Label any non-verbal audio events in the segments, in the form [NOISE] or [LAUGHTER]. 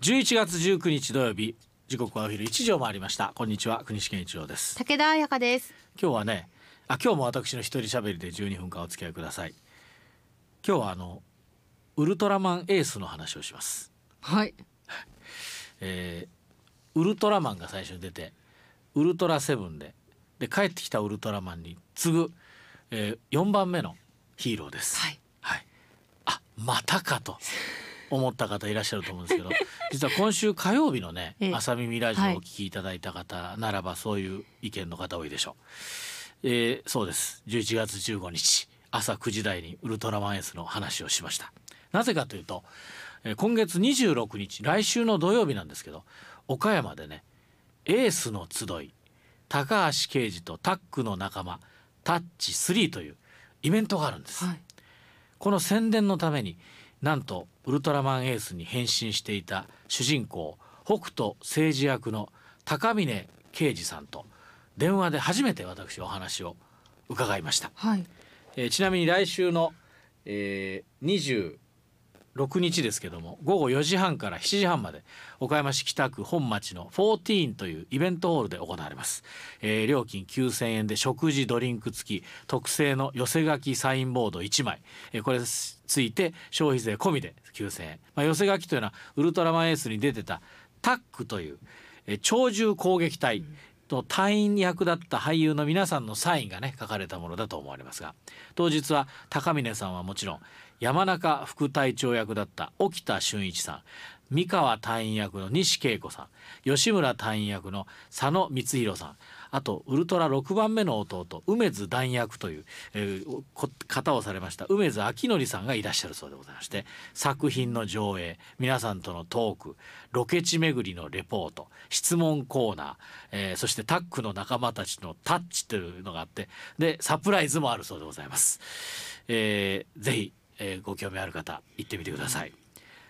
11月19日土曜日時刻はお昼1時を回りました。こんにちは国士健一郎です。武田彩香です。今日はねあ今日も私の一人喋りで12分間お付き合いください。今日はあのウルトラマンエースの話をします。はい。[LAUGHS] えーウルトラマンが最初に出てウルトラセブンでで帰ってきたウルトラマンに次ぐ、えー、4番目のヒーローです。はい、はい、あまたかと思った方いらっしゃると思うんですけど実は今週火曜日のねええ。朝耳ラジオをお聞きいただいた方ならばそういう意見の方多いでしょう。えーそうです。11月15日朝9時台にウルトラマンエースの話をしました。なぜかというと、えー今月26日来週の土曜日なんですけど岡山でねエースの集い高橋奎二とタッグの仲間タッチ3というイベントがあるんです、はい。この宣伝のためになんとウルトラマンエースに変身していた主人公北斗政治役の高峰啓二さんと電話で初めて私お話を伺いました、はい。えーちなみに来週の、えー、6日ですけども午後4時半から7時半まで岡山市北区本町の14というイベントホールで行われます、えー料金9,000円で食事ドリンク付き特製の寄せ書きサインボード1枚、えーこれついて消費税込みで9,000円、まあ、寄せ書きというのはウルトラマンエースに出てたタックという、えー鳥獣攻撃隊と隊員役だった俳優の皆さんのサインがね書かれたものだと思われますが当日は高峰さんはもちろん山中副隊長役だった沖田俊一さん三河隊員役の西恵子さん吉村隊員役の佐野光弘さんあとウルトラ6番目の弟梅津弾役という、えー方をされました梅津昭則さんがいらっしゃるそうでございまして作品の上映皆さんとのトークロケ地巡りのレポート質問コーナー、えーそしてタッグの仲間たちのタッチというのがあってでサプライズもあるそうでございます。えーぜひ、えーご興味ある方行ってみてください。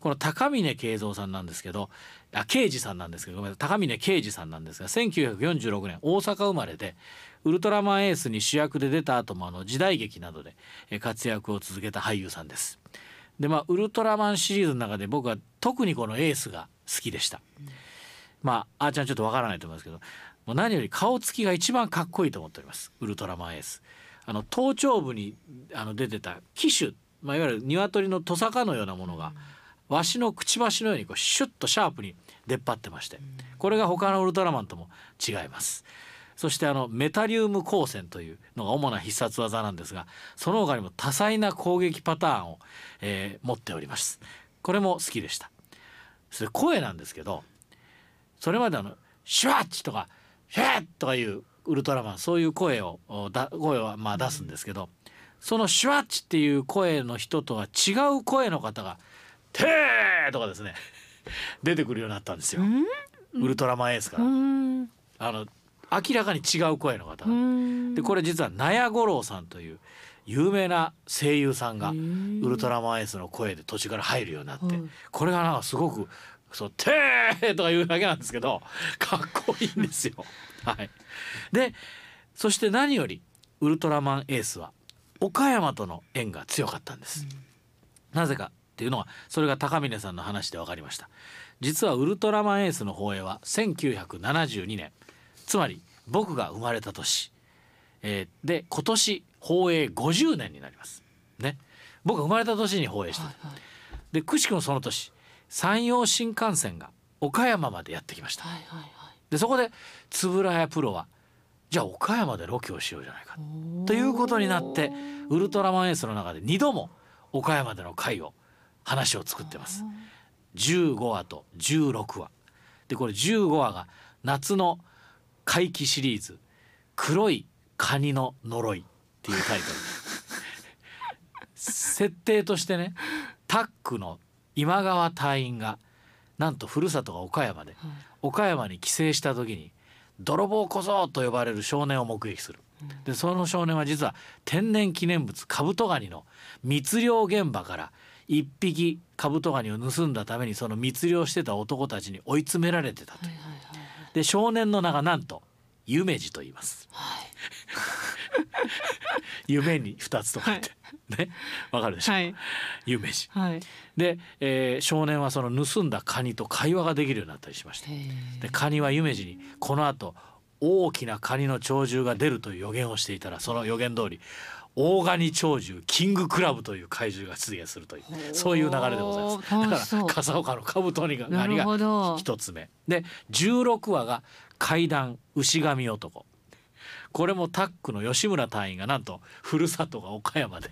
この高峰慶三さんなんですけどあ刑事さんなんですけどごめんなさい高峰刑事さんなんですが1946年大阪生まれでウルトラマンエースに主役で出た後もあの時代劇などでえー活躍を続けた俳優さんです。でまあウルトラマンシリーズの中で僕は特にこのエースが好きでした。まああーちゃんちょっとわからないと思いますけどもう何より顔つきが一番かっこいいと思っておりますウルトラマンエース。あの頭頂部にあの出てた機種、まあ、いわゆる鶏のトサカのようなものが、わしのくちばしのようにこうシュッとシャープに出っ張ってましてこれが他のウルトラマンとも違います。そしてあのメタリウム光線というのが主な必殺技なんですがその他にも多彩な攻撃パターンを、えー持っております。これも好きでした。それ声なんですけどそれまであのシュワッチとかヒュッとかいうウルトラマンそういう声をだ声はまあ出すんですけど、そのシュワッチっていう声の人とは違う声の方が「てー!」とかですね [LAUGHS] 出てくるようになったんですよ。ウルトラマンエースから、うんあの明らかに違う声の方でこれ実は納屋五郎さんという有名な声優さんがウルトラマンエースの声で途中から入るようになって、はいこれがなんかすごく「そうてー!」とか言うだけなんですけど [LAUGHS] かっこいいんですよ。はい、でそして何よりウルトラマンエースは岡山との縁が強かったんです。なぜかっていうのはそれが高峰さんの話で分かりました。実はウルトラマンエースの放映は1972年。つまり僕が生まれた年、えーで今年放映50年になります。ね。僕が生まれた年に放映してた、はいはい。でくしくもその年山陽新幹線が岡山までやってきました。はいはいはい。でそこで円谷プロはじゃあ岡山でロケをしようじゃないか。ということになってウルトラマンエースの中で2度も岡山での回を話を作ってます。15話と16話。でこれ15話が夏の怪奇シリーズ「黒いカニの呪い」っていうタイトル。[LAUGHS] 設定としてねタックの今川隊員がなんとふるさとが岡山ではい。岡山に帰省した時に泥棒小僧と呼ばれる少年を目撃する。でその少年は実は天然記念物カブトガニの密漁現場から一匹カブトガニを盗んだためにその密漁してた男たちに追い詰められてたと。はいはいはいで少年の名がなんと夢二と言います。はい。[LAUGHS] 夢に二つとかって、ね。わかるでしょ、はい。有名人。はい。で、えー少年はその盗んだカニと会話ができるようになったりしました。でカニは夢二にこの後大きなカニの鳥獣が出るという予言をしていたらその予言通り大ガニ鳥獣キングクラブという怪獣が出現するというそういう流れでございます。だから笠岡のカブトガニがなるほど。一つ目。で16話が怪談牛神男これもタックの吉村隊員がなんとふるさとが岡山で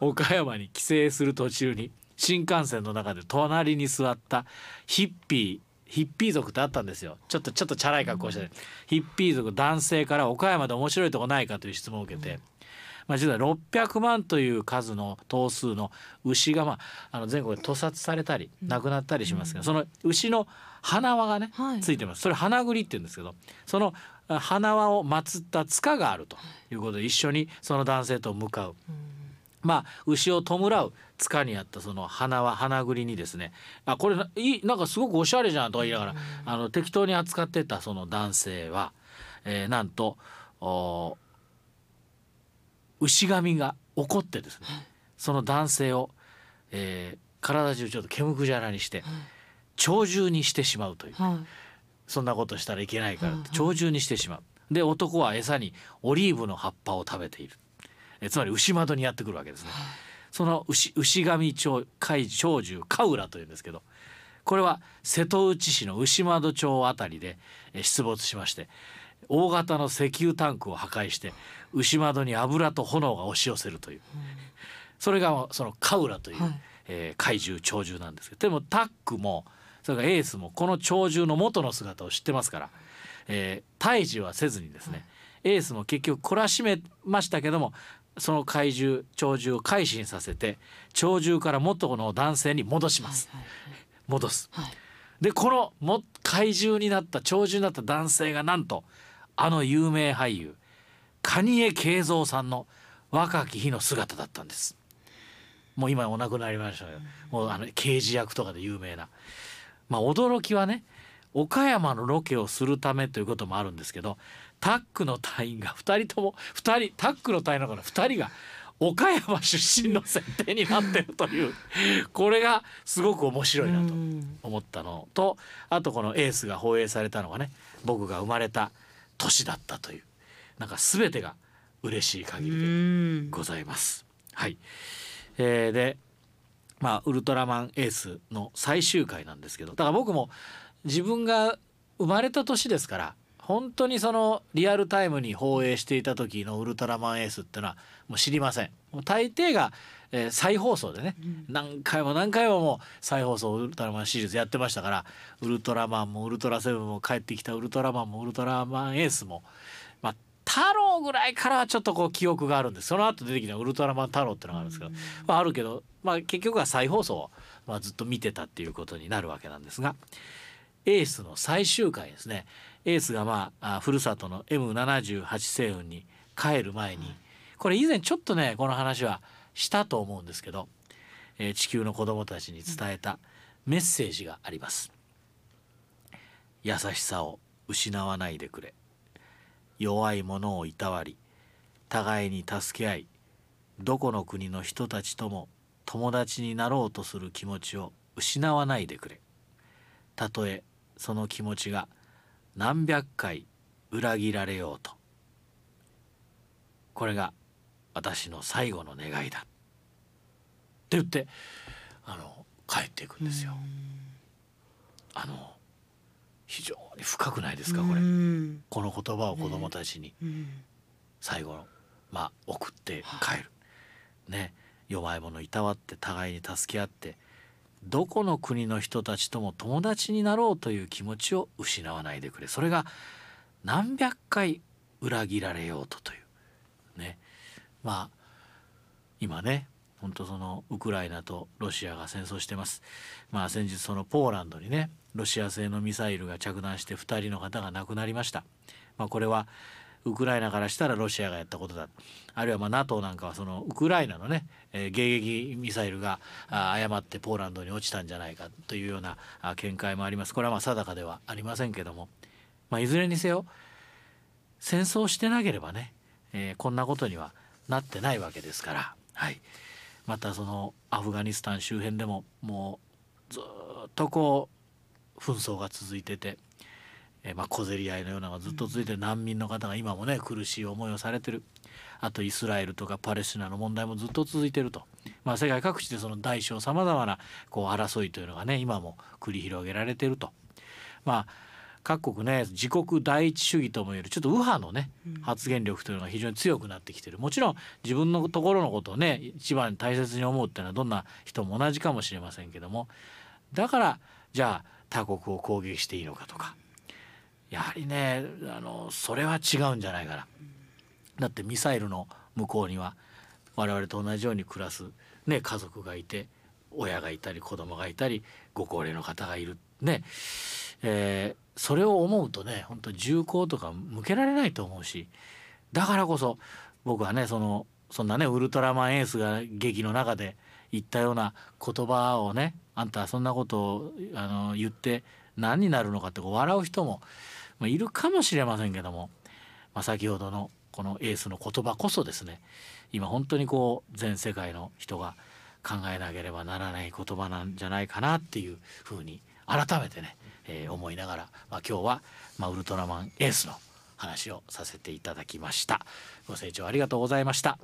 岡山に帰省する途中に新幹線の中で隣に座ったヒッピーヒッピー族ってあったんですよ。ちょっとちょっとチャラい格好して、ヒッピー族男性から岡山で面白いとこないかという質問を受けて、まあ、実は600万という数の頭数の牛が、まあ、あの全国で屠殺されたり亡くなったりしますが、その牛の花輪がね、はい。ついてます。それ花栗って言うんですけどそのあ花輪を祀った塚があるということで一緒にその男性と向かう。まあ牛を弔う塚にあったその花は花栗にですね。あこれないいなんかすごくおしゃれじゃんとか言いながら、あの適当に扱ってたその男性は、えーなんとお牛神が怒ってですね、その男性を、えー体中ちょっと煙くじゃらにして、鳥獣にしてしまうという。はいそんなことしたらいけないから鳥獣にしてしまう。で男は餌にオリーブの葉っぱを食べている。えつまり牛窓にやってくるわけですね。その牛牛神鳥海鳥獣カウラというんですけどこれは瀬戸内市の牛窓町あたりでえ出没しまして大型の石油タンクを破壊して牛窓に油と炎が押し寄せるという、それがそのカウラという、はいえー怪獣鳥獣なんですけどでもタックもそれからエースもこの鳥獣の元の姿を知ってますから、えー退治はせずにですね、エースも結局懲らしめましたけどもその怪獣鳥獣を改心させて鳥獣から元の男性に戻します、はい戻すはい。はい。でこのも怪獣になった鳥獣になった男性がなんとあの有名俳優蟹江慶三さんの若き日の姿だったんです。もう今お亡くなりましたけど、もうあの刑事役とかで有名なまあ驚きはね岡山のロケをするためということもあるんですけどタックの隊員が2人とも2人タックの隊員の中の2人が岡山出身の設定になってるというこれがすごく面白いなと思ったのとあとこのエースが放映されたのがね僕が生まれた年だったというなんか全てが嬉しい限りでございます。はい、えーでまあウルトラマンエースの最終回なんですけどだから僕も自分が生まれた年ですから本当にそのリアルタイムに放映していた時のウルトラマンエースってのはもう知りません。もう大抵が、えー再放送でね、何回も何回ももう再放送ウルトラマンシリーズやってましたからウルトラマンもウルトラセブンも帰ってきたウルトラマンもウルトラマンエースもまあ太郎ぐらいからはちょっとこう記憶があるんです。その後出てきたウルトラマン太郎ってのがあるんですけど、まあ、あるけど、まあ、結局は再放送を、まあ、ずっと見てたっていうことになるわけなんですがエースの最終回ですね。エースがまああふるさとの M78 星雲に帰る前にこれ以前ちょっとねこの話はしたと思うんですけど、えー地球の子供たちに伝えたメッセージがあります。優しさを失わないでくれ。弱い者をいたわり互いに助け合いどこの国の人たちとも友達になろうとする気持ちを失わないでくれ。たとえその気持ちが何百回裏切られようと。これが私の最後の願いだ。って言ってあの帰っていくんですよ。あの非常に深くないですかこれうん。この言葉を子供たちにうん。最後のまあ送って帰る。ね弱い者いたわって互いに助け合ってどこの国の人たちとも友達になろうという気持ちを失わないでくれ。それが何百回裏切られようとという。ね。まあ今ね本当そのウクライナとロシアが戦争してます。まあ先日そのポーランドにねロシア製のミサイルが着弾して2人の方が亡くなりました。まあこれはウクライナからしたらロシアがやったことだ。あるいはまあ NATO なんかはそのウクライナのね、えー迎撃ミサイルが誤ってポーランドに落ちたんじゃないかというような見解もあります。これはまあ定かではありませんけども、まあ、いずれにせよ戦争してなければね、えーこんなことにはなってないわけですから、はい、またそのアフガニスタン周辺でももうずっとこう紛争が続いてて、えーまあ小競り合いのようなのがずっと続いて難民の方が今もね苦しい思いをされてる。あとイスラエルとかパレスチナの問題もずっと続いてると、まあ、世界各地でその大小さまざまなこう争いというのがね今も繰り広げられてると。まあ各国ね自国第一主義ともいえるちょっと右派のね発言力というのが非常に強くなってきてる。もちろん自分のところのことをね一番大切に思うっていうのはどんな人も同じかもしれませんけども。だからじゃあ他国を攻撃していいのかとかやはりねあのそれは違うんじゃないかな。だってミサイルの向こうには我々と同じように暮らす、ね、家族がいて親がいたり子供がいたりご高齢の方がいるね、えーそれを思うとね本当銃口とか向けられないと思うしだからこそ僕はねそのそんなねウルトラマンエースが劇の中で言ったような言葉をねあんたそんなことをあの言って何になるのかってこう笑う人も、まあ、いるかもしれませんけども、まあ、先ほどのこのエースの言葉こそですね今本当にこう全世界の人が考えなければならない言葉なんじゃないかなっていうふうに改めてね、えー思いながら、まあ、今日は、まあ、ウルトラマンエースの話をさせていただきました。ご清聴ありがとうございました。